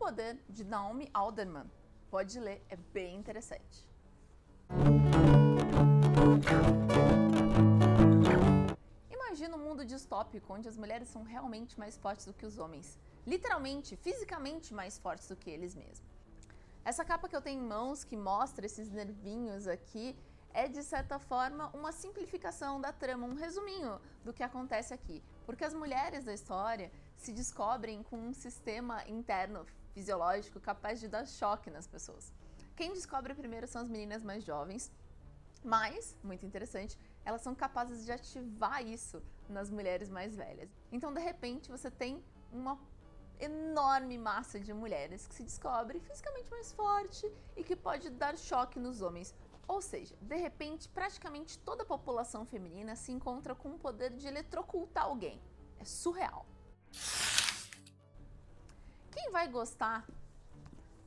Poder de Naomi Alderman. Pode ler, é bem interessante. Imagina um mundo distópico onde as mulheres são realmente mais fortes do que os homens. Literalmente, fisicamente mais fortes do que eles mesmos. Essa capa que eu tenho em mãos, que mostra esses nervinhos aqui, é de certa forma uma simplificação da trama, um resuminho do que acontece aqui. Porque as mulheres da história se descobrem com um sistema interno fisiológico capaz de dar choque nas pessoas. Quem descobre primeiro são as meninas mais jovens, mas, muito interessante, elas são capazes de ativar isso nas mulheres mais velhas. Então, de repente, você tem uma enorme massa de mulheres que se descobre fisicamente mais forte e que pode dar choque nos homens. Ou seja, de repente, praticamente toda a população feminina se encontra com o poder de eletrocultar alguém. É surreal. Quem vai gostar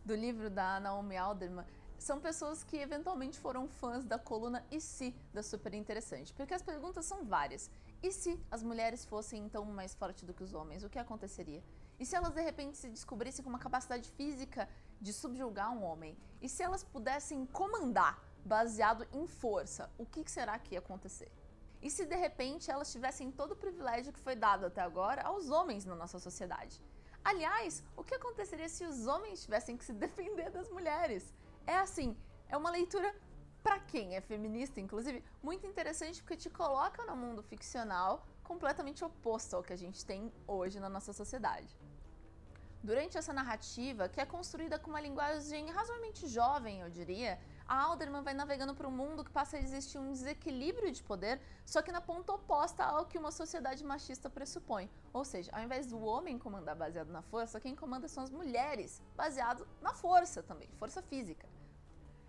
do livro da Naomi Alderman são pessoas que eventualmente foram fãs da coluna E se da Super Interessante, porque as perguntas são várias. E se as mulheres fossem então mais fortes do que os homens, o que aconteceria? E se elas de repente se descobrissem com uma capacidade física de subjugar um homem? E se elas pudessem comandar baseado em força, o que será que ia acontecer? E se de repente elas tivessem todo o privilégio que foi dado até agora aos homens na nossa sociedade? Aliás, o que aconteceria se os homens tivessem que se defender das mulheres? É assim, é uma leitura para quem é feminista, inclusive, muito interessante porque te coloca no mundo ficcional completamente oposto ao que a gente tem hoje na nossa sociedade. Durante essa narrativa, que é construída com uma linguagem razoavelmente jovem, eu diria, a Alderman vai navegando para um mundo que passa a existir um desequilíbrio de poder, só que na ponta oposta ao que uma sociedade machista pressupõe. Ou seja, ao invés do homem comandar baseado na força, quem comanda são as mulheres, baseado na força também, força física.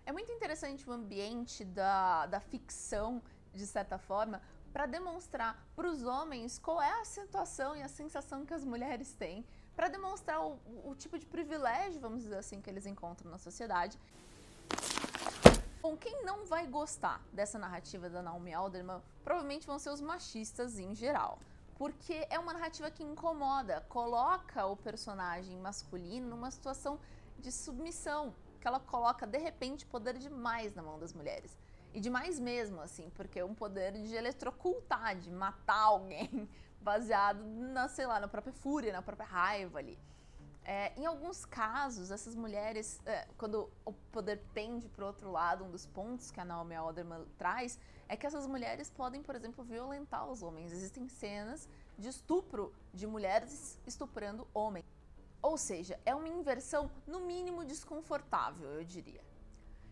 É muito interessante o ambiente da, da ficção, de certa forma, para demonstrar para os homens qual é a situação e a sensação que as mulheres têm, para demonstrar o, o tipo de privilégio, vamos dizer assim, que eles encontram na sociedade. Bom, quem não vai gostar dessa narrativa da Naomi Alderman provavelmente vão ser os machistas em geral. Porque é uma narrativa que incomoda, coloca o personagem masculino numa situação de submissão, que ela coloca de repente poder demais na mão das mulheres. E demais mesmo, assim, porque é um poder de eletrocultar, de matar alguém, baseado na, sei lá, na própria fúria, na própria raiva ali. É, em alguns casos, essas mulheres, é, quando o poder pende para outro lado, um dos pontos que a Naomi Alderman traz é que essas mulheres podem, por exemplo, violentar os homens. Existem cenas de estupro de mulheres estuprando homens. Ou seja, é uma inversão, no mínimo, desconfortável, eu diria.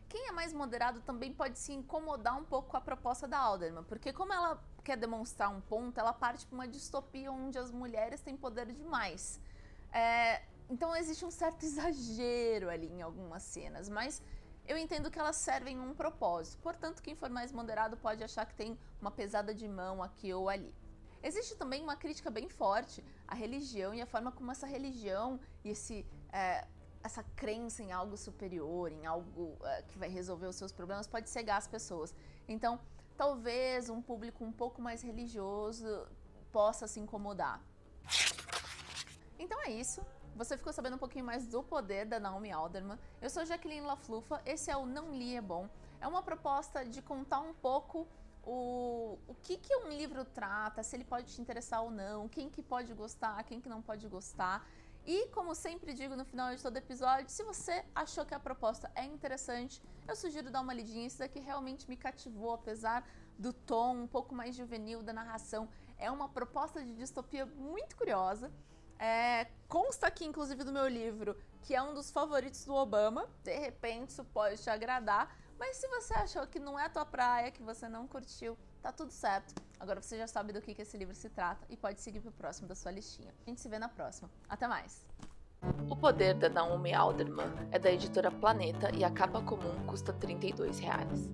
Quem é mais moderado também pode se incomodar um pouco com a proposta da Alderman, porque como ela quer demonstrar um ponto, ela parte para uma distopia onde as mulheres têm poder demais. É, então existe um certo exagero ali em algumas cenas, mas eu entendo que elas servem um propósito. Portanto, quem for mais moderado pode achar que tem uma pesada de mão aqui ou ali. Existe também uma crítica bem forte à religião e à forma como essa religião e esse, é, essa crença em algo superior, em algo é, que vai resolver os seus problemas, pode cegar as pessoas. Então, talvez um público um pouco mais religioso possa se incomodar. Então é isso. Você ficou sabendo um pouquinho mais do poder da Naomi Alderman. Eu sou Jaqueline Laflufa, esse é o Não Li é Bom. É uma proposta de contar um pouco o, o que, que um livro trata, se ele pode te interessar ou não, quem que pode gostar, quem que não pode gostar. E, como sempre digo no final de todo episódio, se você achou que a proposta é interessante, eu sugiro dar uma lidinha. Isso daqui realmente me cativou, apesar do tom um pouco mais juvenil da narração. É uma proposta de distopia muito curiosa. É, consta aqui, inclusive, do meu livro, que é um dos favoritos do Obama. De repente, isso pode te agradar. Mas se você achou que não é a tua praia, que você não curtiu, tá tudo certo. Agora você já sabe do que, que esse livro se trata e pode seguir pro próximo da sua listinha. A gente se vê na próxima. Até mais! O Poder da Naomi Alderman é da editora Planeta e a capa comum custa 32 reais.